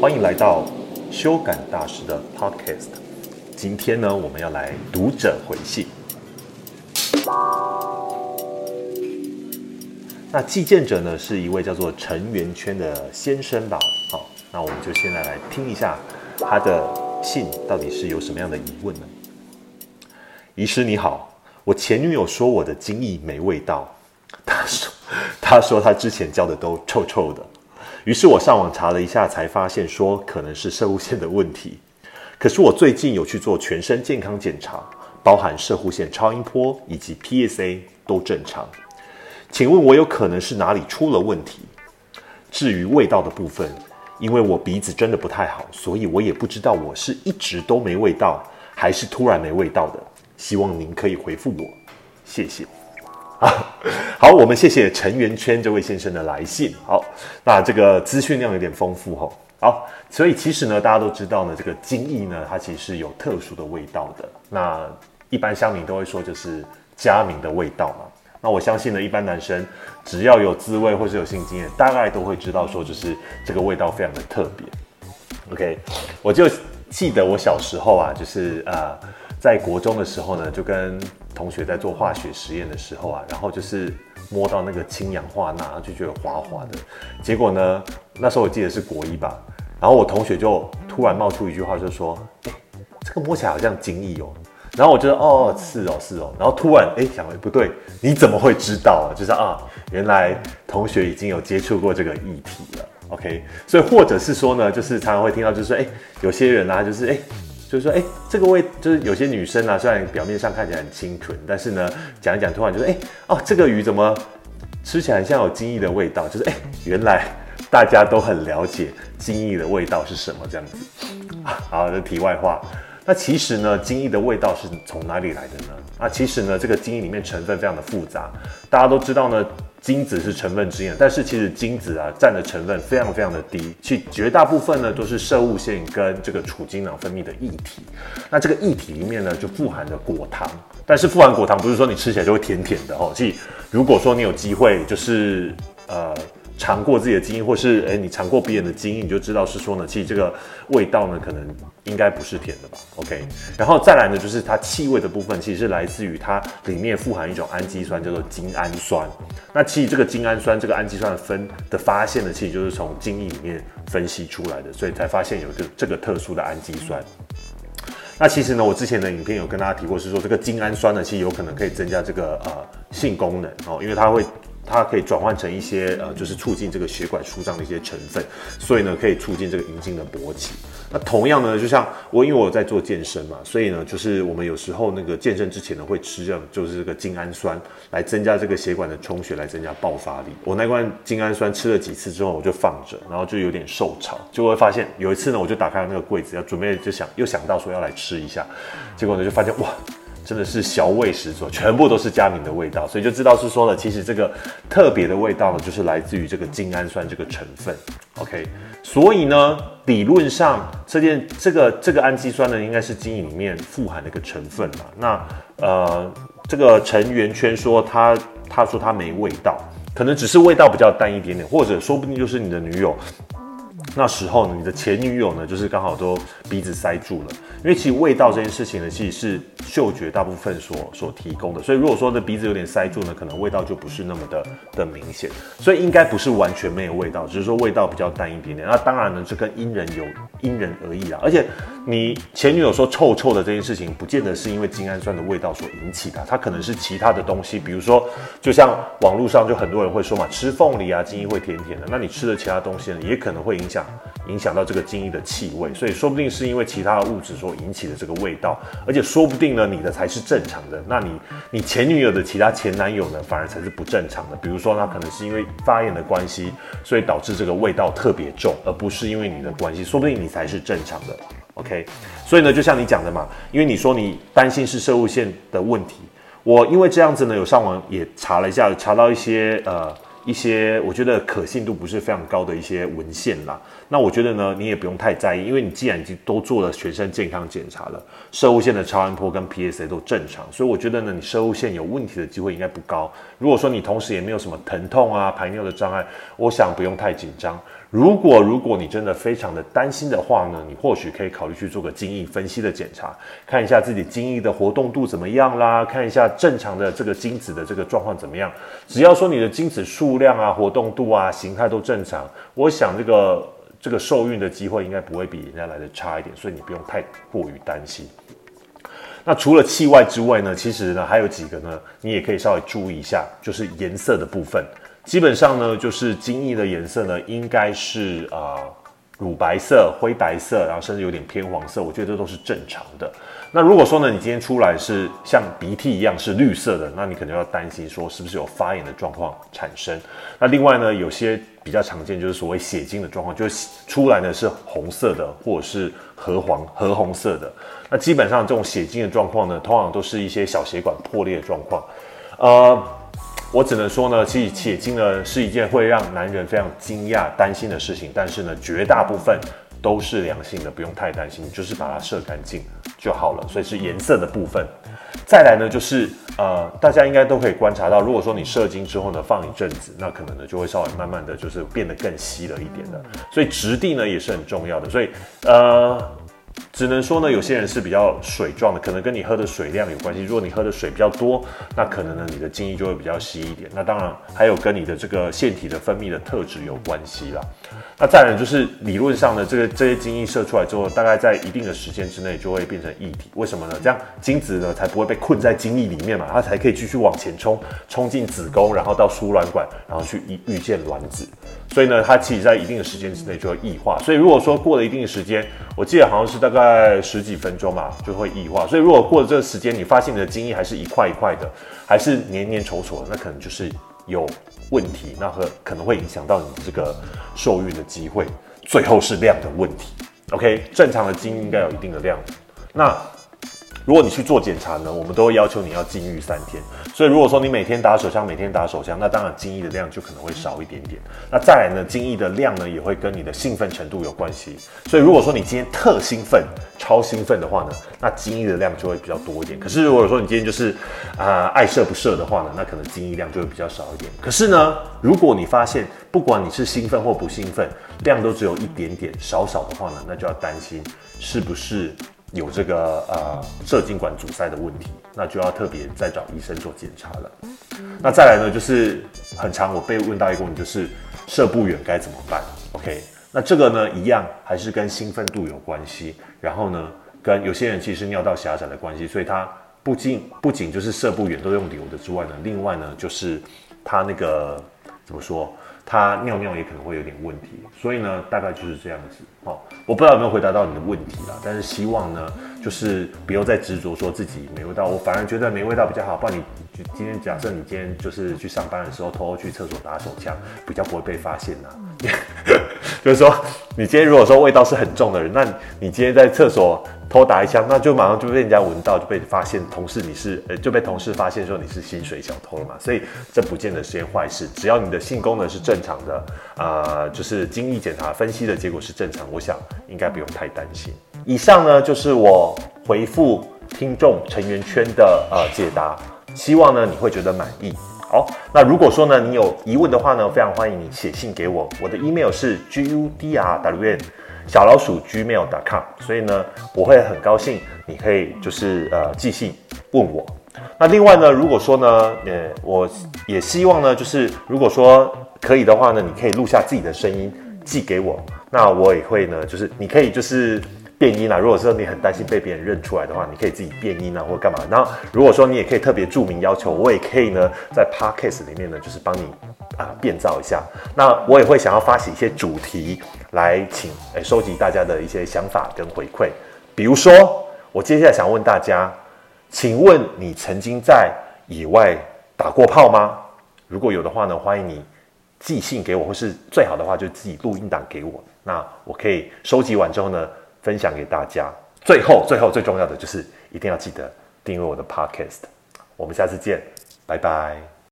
欢迎来到修改大师的 Podcast。今天呢，我们要来读者回信。那寄件者呢，是一位叫做陈圆圈的先生吧？好，那我们就先来来听一下他的信到底是有什么样的疑问呢？医师你好，我前女友说我的精液没味道，她说她说她之前交的都臭臭的。于是我上网查了一下，才发现说可能是射护线的问题。可是我最近有去做全身健康检查，包含射护线超音波以及 PSA 都正常。请问我有可能是哪里出了问题？至于味道的部分，因为我鼻子真的不太好，所以我也不知道我是一直都没味道，还是突然没味道的。希望您可以回复我，谢谢。好，我们谢谢陈圆圈这位先生的来信。好，那这个资讯量有点丰富吼。好，所以其实呢，大家都知道呢，这个精液呢，它其实是有特殊的味道的。那一般乡民都会说，就是佳明的味道嘛。那我相信呢，一般男生只要有滋味或是有性经验，大概都会知道说，就是这个味道非常的特别。OK，我就记得我小时候啊，就是呃。在国中的时候呢，就跟同学在做化学实验的时候啊，然后就是摸到那个氢氧化钠，就觉得滑滑的。结果呢，那时候我记得是国一吧，然后我同学就突然冒出一句话，就说：“哎，这个摸起来好像精液哦。”然后我觉得：“哦，是哦，是哦。”然后突然哎想，不对，你怎么会知道啊？就是啊，原来同学已经有接触过这个议题了。OK，所以或者是说呢，就是常常会听到，就是哎，有些人啊，就是哎。就是说，哎，这个味就是有些女生啊，虽然表面上看起来很清纯，但是呢，讲一讲突然就说，哎，哦，这个鱼怎么吃起来像有精液的味道？就是，哎，原来大家都很了解精液的味道是什么这样子。好，这题外话。那其实呢，精液的味道是从哪里来的呢？啊，其实呢，这个精液里面成分非常的复杂，大家都知道呢。精子是成分之一，但是其实精子啊占的成分非常非常的低，其绝大部分呢都是射物腺跟这个储精囊分泌的液体。那这个液体里面呢就富含着果糖，但是富含果糖不是说你吃起来就会甜甜的哦。所以如果说你有机会就是呃。尝过自己的基因，或是哎，你尝过别人的基因，你就知道是说呢，其实这个味道呢，可能应该不是甜的吧？OK，然后再来呢，就是它气味的部分，其实是来自于它里面富含一种氨基酸，叫做精氨酸。那其实这个精氨酸，这个氨基酸的分的发现呢，其实就是从精液里面分析出来的，所以才发现有个这个特殊的氨基酸。那其实呢，我之前的影片有跟大家提过，是说这个精氨酸呢，其实有可能可以增加这个呃性功能哦，因为它会。它可以转换成一些呃，就是促进这个血管舒张的一些成分，所以呢，可以促进这个阴茎的勃起。那同样呢，就像我因为我在做健身嘛，所以呢，就是我们有时候那个健身之前呢，会吃这样就是这个精氨酸来增加这个血管的充血，来增加爆发力。我那罐精氨酸吃了几次之后，我就放着，然后就有点受潮，就会发现有一次呢，我就打开了那个柜子要准备就想又想到说要来吃一下，结果呢就发现哇。真的是小味十足，全部都是佳明的味道，所以就知道是说了，其实这个特别的味道呢，就是来自于这个精氨酸这个成分。OK，所以呢，理论上这件这个这个氨基酸呢，应该是精液里面富含的一个成分嘛。那呃，这个陈圆圈说他他说他没味道，可能只是味道比较淡一点点，或者说不定就是你的女友。那时候呢，你的前女友呢，就是刚好都鼻子塞住了，因为其实味道这件事情呢，其实是嗅觉大部分所所提供的，所以如果说的鼻子有点塞住呢，可能味道就不是那么的的明显，所以应该不是完全没有味道，只是说味道比较淡一点点。那当然呢，这跟因人有因人而异啦。而且你前女友说臭臭的这件事情，不见得是因为精氨酸的味道所引起的，它可能是其他的东西，比如说，就像网络上就很多人会说嘛，吃凤梨啊，精液会甜甜的，那你吃的其他东西呢，也可能会影响。影响到这个精液的气味，所以说不定是因为其他的物质所引起的这个味道，而且说不定呢，你的才是正常的，那你你前女友的其他前男友呢，反而才是不正常的。比如说，他可能是因为发炎的关系，所以导致这个味道特别重，而不是因为你的关系，说不定你才是正常的。OK，所以呢，就像你讲的嘛，因为你说你担心是射物线的问题，我因为这样子呢，有上网也查了一下，查到一些呃。一些我觉得可信度不是非常高的一些文献啦，那我觉得呢，你也不用太在意，因为你既然已经都做了全身健康检查了，射物线的超音波跟 PSA 都正常，所以我觉得呢，你射物线有问题的机会应该不高。如果说你同时也没有什么疼痛啊、排尿的障碍，我想不用太紧张。如果如果你真的非常的担心的话呢，你或许可以考虑去做个精液分析的检查，看一下自己精液的活动度怎么样啦，看一下正常的这个精子的这个状况怎么样。只要说你的精子数量啊、活动度啊、形态都正常，我想这个这个受孕的机会应该不会比人家来的差一点，所以你不用太过于担心。那除了气外之外呢，其实呢还有几个呢，你也可以稍微注意一下，就是颜色的部分。基本上呢，就是精液的颜色呢，应该是啊乳白色、灰白色，然后甚至有点偏黄色，我觉得这都是正常的。那如果说呢，你今天出来是像鼻涕一样是绿色的，那你可能要担心说是不是有发炎的状况产生。那另外呢，有些比较常见就是所谓血精的状况，就是出来呢是红色的或者是褐黄、褐红色的。那基本上这种血精的状况呢，通常都是一些小血管破裂的状况。呃，我只能说呢，其实血精呢是一件会让男人非常惊讶、担心的事情，但是呢，绝大部分都是良性的，不用太担心，就是把它射干净就好了。所以是颜色的部分。再来呢，就是呃，大家应该都可以观察到，如果说你射精之后呢，放一阵子，那可能呢就会稍微慢慢的就是变得更稀了一点的。所以质地呢也是很重要的。所以呃。只能说呢，有些人是比较水状的，可能跟你喝的水量有关系。如果你喝的水比较多，那可能呢你的精液就会比较稀一点。那当然还有跟你的这个腺体的分泌的特质有关系啦。那再来就是理论上呢，这个这些精液射出来之后，大概在一定的时间之内就会变成液体。为什么呢？这样精子呢才不会被困在精液里面嘛，它才可以继续往前冲，冲进子宫，然后到输卵管，然后去遇遇见卵子。所以呢，它其实在一定的时间之内就会异化。所以如果说过了一定的时间，我记得好像是大概十几分钟嘛，就会异化。所以如果过了这个时间，你发现你的精液还是一块一块的，还是黏黏稠稠的，那可能就是有。问题，那和可能会影响到你这个受孕的机会。最后是量的问题。OK，正常的精液应该有一定的量。那如果你去做检查呢，我们都会要求你要禁欲三天。所以如果说你每天打手枪，每天打手枪，那当然精液的量就可能会少一点点。那再来呢，精液的量呢也会跟你的兴奋程度有关系。所以如果说你今天特兴奋、超兴奋的话呢，那精液的量就会比较多一点。可是如果说你今天就是啊爱射不射的话呢，那可能精液量就会比较少一点。可是呢，如果你发现不管你是兴奋或不兴奋，量都只有一点点少少的话呢，那就要担心是不是。有这个呃射精管阻塞的问题，那就要特别再找医生做检查了。那再来呢，就是很长，我被问到一个问题，就是射不远该怎么办？OK，那这个呢一样还是跟兴奋度有关系，然后呢跟有些人其实尿道狭窄的关系，所以他不仅不仅就是射不远都用流的之外呢，另外呢就是他那个怎么说？他尿尿也可能会有点问题，所以呢，大概就是这样子。哦，我不知道有没有回答到你的问题啦，但是希望呢，就是不要再执着说自己没味道，我反而觉得没味道比较好。不然你今天假设你今天就是去上班的时候偷偷去厕所打手枪，比较不会被发现呐。就是说，你今天如果说味道是很重的人，那你今天在厕所。偷打一枪，那就马上就被人家闻到，就被发现同事你是呃就被同事发现说你是薪水小偷了嘛，所以这不见得是件坏事。只要你的性功能是正常的，啊，就是精液检查分析的结果是正常，我想应该不用太担心。以上呢就是我回复听众成员圈的呃解答，希望呢你会觉得满意。好，那如果说呢你有疑问的话呢，非常欢迎你写信给我，我的 email 是 g u d r w n。小老鼠 gmail.com，所以呢，我会很高兴，你可以就是呃寄信问我。那另外呢，如果说呢，呃，我也希望呢，就是如果说可以的话呢，你可以录下自己的声音寄给我，那我也会呢，就是你可以就是变音啦。如果说你很担心被别人认出来的话，你可以自己变音啊，或干嘛。然后如果说你也可以特别注明要求，我也可以呢，在 podcast 里面呢，就是帮你。啊，变造一下。那我也会想要发起一些主题来请诶收集大家的一些想法跟回馈。比如说，我接下来想问大家，请问你曾经在野外打过炮吗？如果有的话呢，欢迎你寄信给我，或是最好的话就自己录音档给我。那我可以收集完之后呢，分享给大家。最后，最后最重要的就是一定要记得订阅我的 Podcast。我们下次见，拜拜。